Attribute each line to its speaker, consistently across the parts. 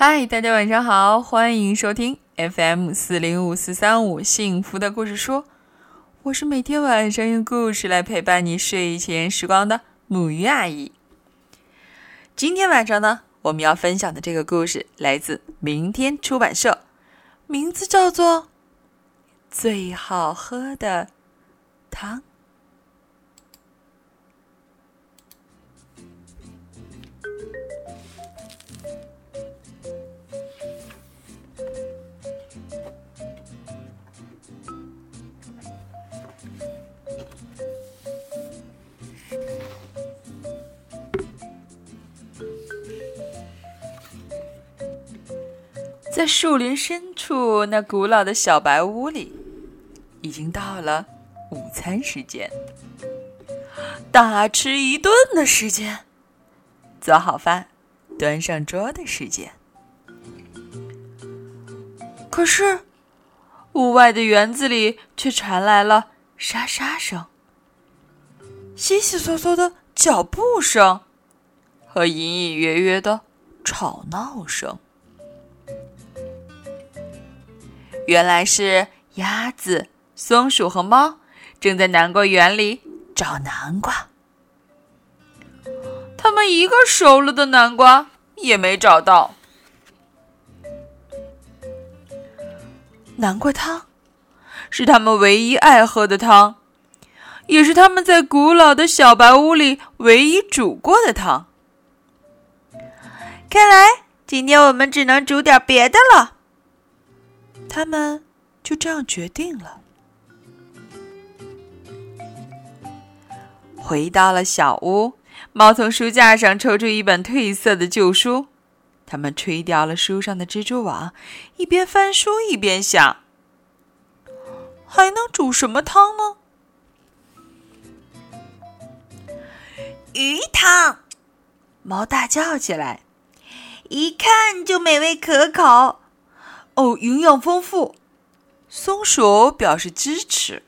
Speaker 1: 嗨，大家晚上好，欢迎收听 FM 四零五四三五幸福的故事书。我是每天晚上用故事来陪伴你睡前时光的母鱼阿姨。今天晚上呢，我们要分享的这个故事来自明天出版社，名字叫做《最好喝的汤》。在树林深处，那古老的小白屋里，已经到了午餐时间，大吃一顿的时间，做好饭，端上桌的时间。可是，屋外的园子里却传来了沙沙声、悉悉嗦嗦的脚步声和隐隐约约的吵闹声。原来是鸭子、松鼠和猫正在南瓜园里找南瓜，他们一个熟了的南瓜也没找到。南瓜汤是他们唯一爱喝的汤，也是他们在古老的小白屋里唯一煮过的汤。看来今天我们只能煮点别的了。他们就这样决定了。回到了小屋，猫从书架上抽出一本褪色的旧书，他们吹掉了书上的蜘蛛网，一边翻书一边想：还能煮什么汤呢？
Speaker 2: 鱼汤！
Speaker 1: 猫大叫起来，
Speaker 2: 一看就美味可口。
Speaker 1: 哦，营养丰富。松鼠表示支持。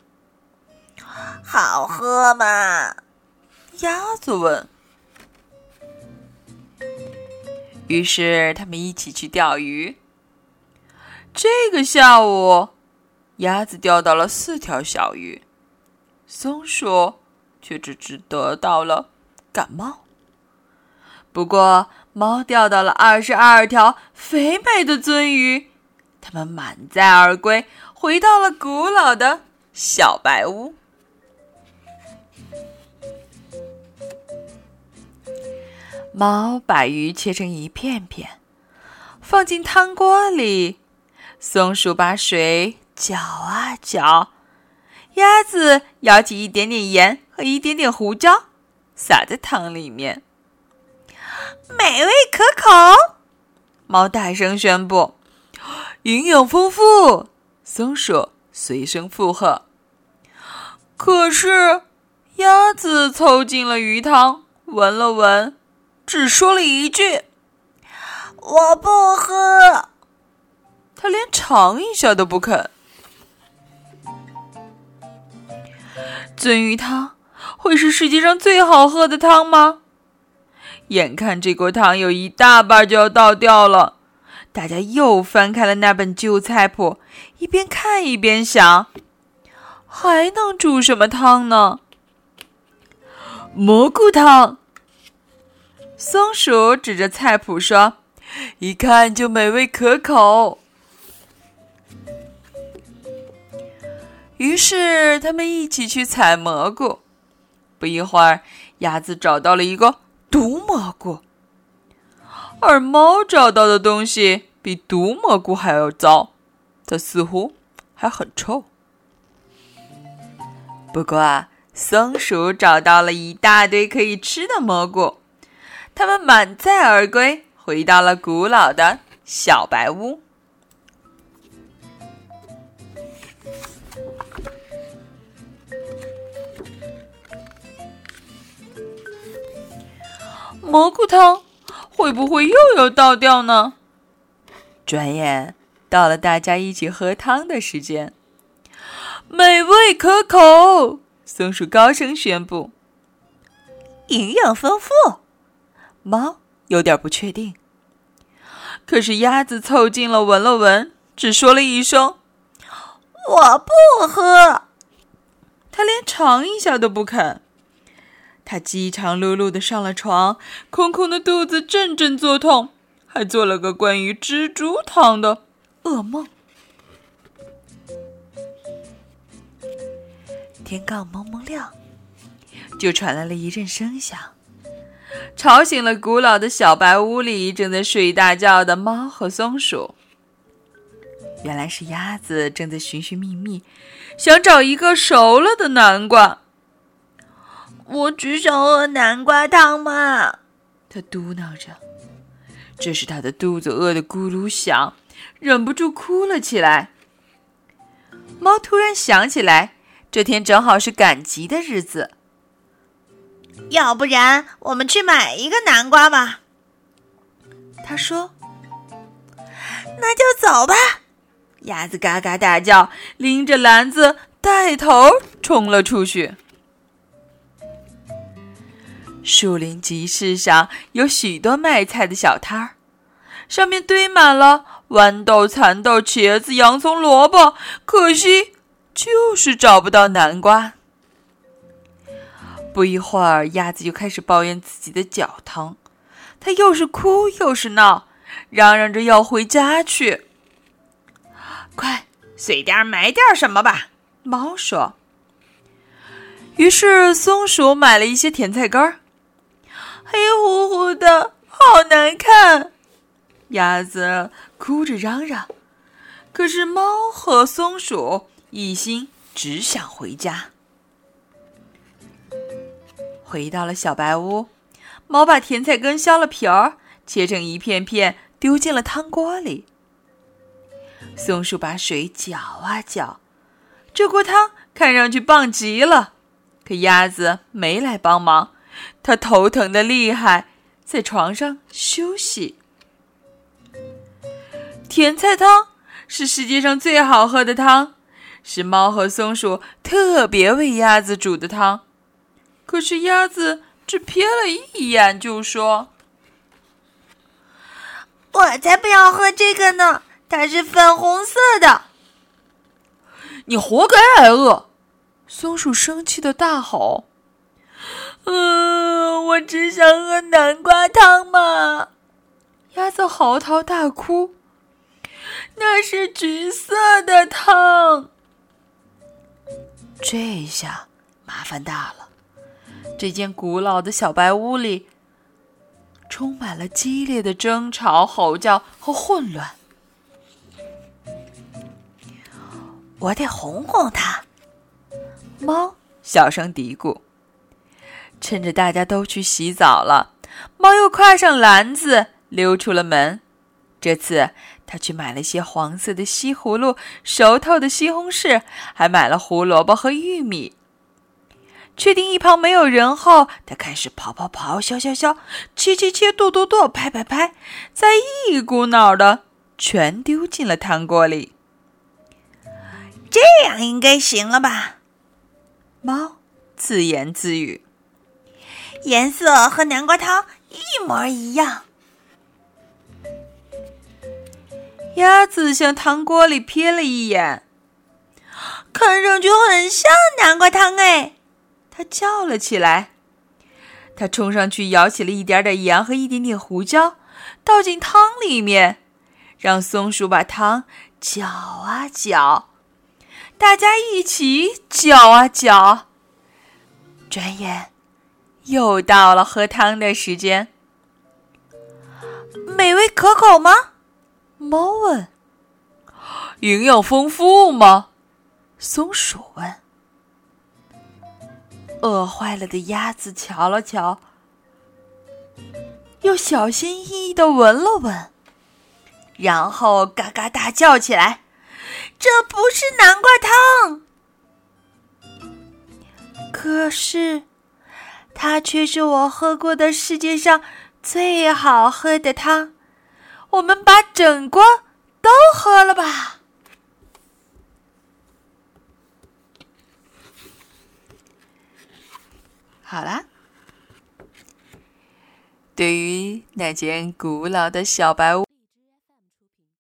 Speaker 2: 好喝吗？
Speaker 1: 鸭子问。于是他们一起去钓鱼。这个下午，鸭子钓到了四条小鱼，松鼠却只只得到了感冒。不过，猫钓到了二十二条肥美的鳟鱼。他们满载而归，回到了古老的小白屋。猫把鱼切成一片片，放进汤锅里。松鼠把水搅啊搅，鸭子舀起一点点盐和一点点胡椒，撒在汤里面。
Speaker 2: 美味可口！
Speaker 1: 猫大声宣布。营养丰富，松鼠随声附和。可是，鸭子凑近了鱼汤，闻了闻，只说了一句：“
Speaker 2: 我不喝。”
Speaker 1: 它连尝一下都不肯。鳟鱼汤会是世界上最好喝的汤吗？眼看这锅汤有一大半就要倒掉了。大家又翻开了那本旧菜谱，一边看一边想：还能煮什么汤呢？蘑菇汤。松鼠指着菜谱说：“一看就美味可口。”于是他们一起去采蘑菇。不一会儿，鸭子找到了一个毒蘑菇。而猫找到的东西比毒蘑菇还要糟，它似乎还很臭。不过，松鼠找到了一大堆可以吃的蘑菇，它们满载而归，回到了古老的小白屋。蘑菇汤。会不会又要倒掉呢？转眼到了大家一起喝汤的时间，美味可口。松鼠高声宣布：“
Speaker 2: 营养丰富。”
Speaker 1: 猫有点不确定：“可是鸭子凑近了闻了闻，只说了一声：“
Speaker 2: 我不喝。”
Speaker 1: 他连尝一下都不肯。他饥肠辘辘的上了床，空空的肚子阵阵作痛，还做了个关于蜘蛛汤的噩梦。
Speaker 2: 天刚蒙蒙亮，就传来了一阵声响，
Speaker 1: 吵醒了古老的小白屋里正在睡大觉的猫和松鼠。原来是鸭子正在寻寻觅觅，想找一个熟了的南瓜。
Speaker 2: 我只想喝南瓜汤嘛，
Speaker 1: 他嘟囔着。这时他的肚子饿得咕噜响，忍不住哭了起来。猫突然想起来，这天正好是赶集的日子，
Speaker 2: 要不然我们去买一个南瓜吧。
Speaker 1: 他说：“
Speaker 2: 那就走吧。”
Speaker 1: 鸭子嘎嘎大叫，拎着篮子带头冲了出去。树林集市上有许多卖菜的小摊儿，上面堆满了豌豆、蚕豆、茄子、洋葱、萝卜，可惜就是找不到南瓜。不一会儿，鸭子就开始抱怨自己的脚疼，它又是哭又是闹，嚷嚷着要回家去。
Speaker 2: 快，随便买点什么吧，
Speaker 1: 猫说。于是，松鼠买了一些甜菜干儿。
Speaker 2: 黑乎乎的，好难看！
Speaker 1: 鸭子哭着嚷嚷。可是猫和松鼠一心只想回家。回到了小白屋，猫把甜菜根削了皮儿，切成一片片，丢进了汤锅里。松鼠把水搅啊搅，这锅汤看上去棒极了。可鸭子没来帮忙。他头疼的厉害，在床上休息。甜菜汤是世界上最好喝的汤，是猫和松鼠特别为鸭子煮的汤。可是鸭子只瞥了一眼，就说：“
Speaker 2: 我才不要喝这个呢，它是粉红色的。”
Speaker 1: 你活该挨饿！松鼠生气的大吼。
Speaker 2: 嗯，我只想喝南瓜汤嘛！
Speaker 1: 鸭子嚎啕大哭。
Speaker 2: 那是橘色的汤。
Speaker 1: 这下麻烦大了。这间古老的小白屋里充满了激烈的争吵、吼叫和混乱。
Speaker 2: 我得哄哄它。
Speaker 1: 猫小声嘀咕。趁着大家都去洗澡了，猫又挎上篮子溜出了门。这次，他去买了些黄色的西葫芦、熟透的西红柿，还买了胡萝卜和玉米。确定一旁没有人后，他开始刨刨刨、削削削、切切切、剁剁剁、拍拍拍，再一股脑的全丢进了汤锅里。
Speaker 2: 这样应该行了吧？
Speaker 1: 猫自言自语。
Speaker 2: 颜色和南瓜汤一模一样。
Speaker 1: 鸭子向汤锅里瞥了一眼，
Speaker 2: 看上去很像南瓜汤哎！
Speaker 1: 它叫了起来。它冲上去舀起了一点点盐和一点点胡椒，倒进汤里面，让松鼠把汤搅啊搅。大家一起搅啊搅。转眼。又到了喝汤的时间，
Speaker 2: 美味可口吗？
Speaker 1: 猫问。营养丰富吗？松鼠问。饿坏了的鸭子瞧了瞧，又小心翼翼的闻了闻，然后嘎嘎大叫起来：“
Speaker 2: 这不是南瓜汤！”
Speaker 1: 可是。它却是我喝过的世界上最好喝的汤，我们把整锅都喝了吧。好啦，对于那间古老的小白屋。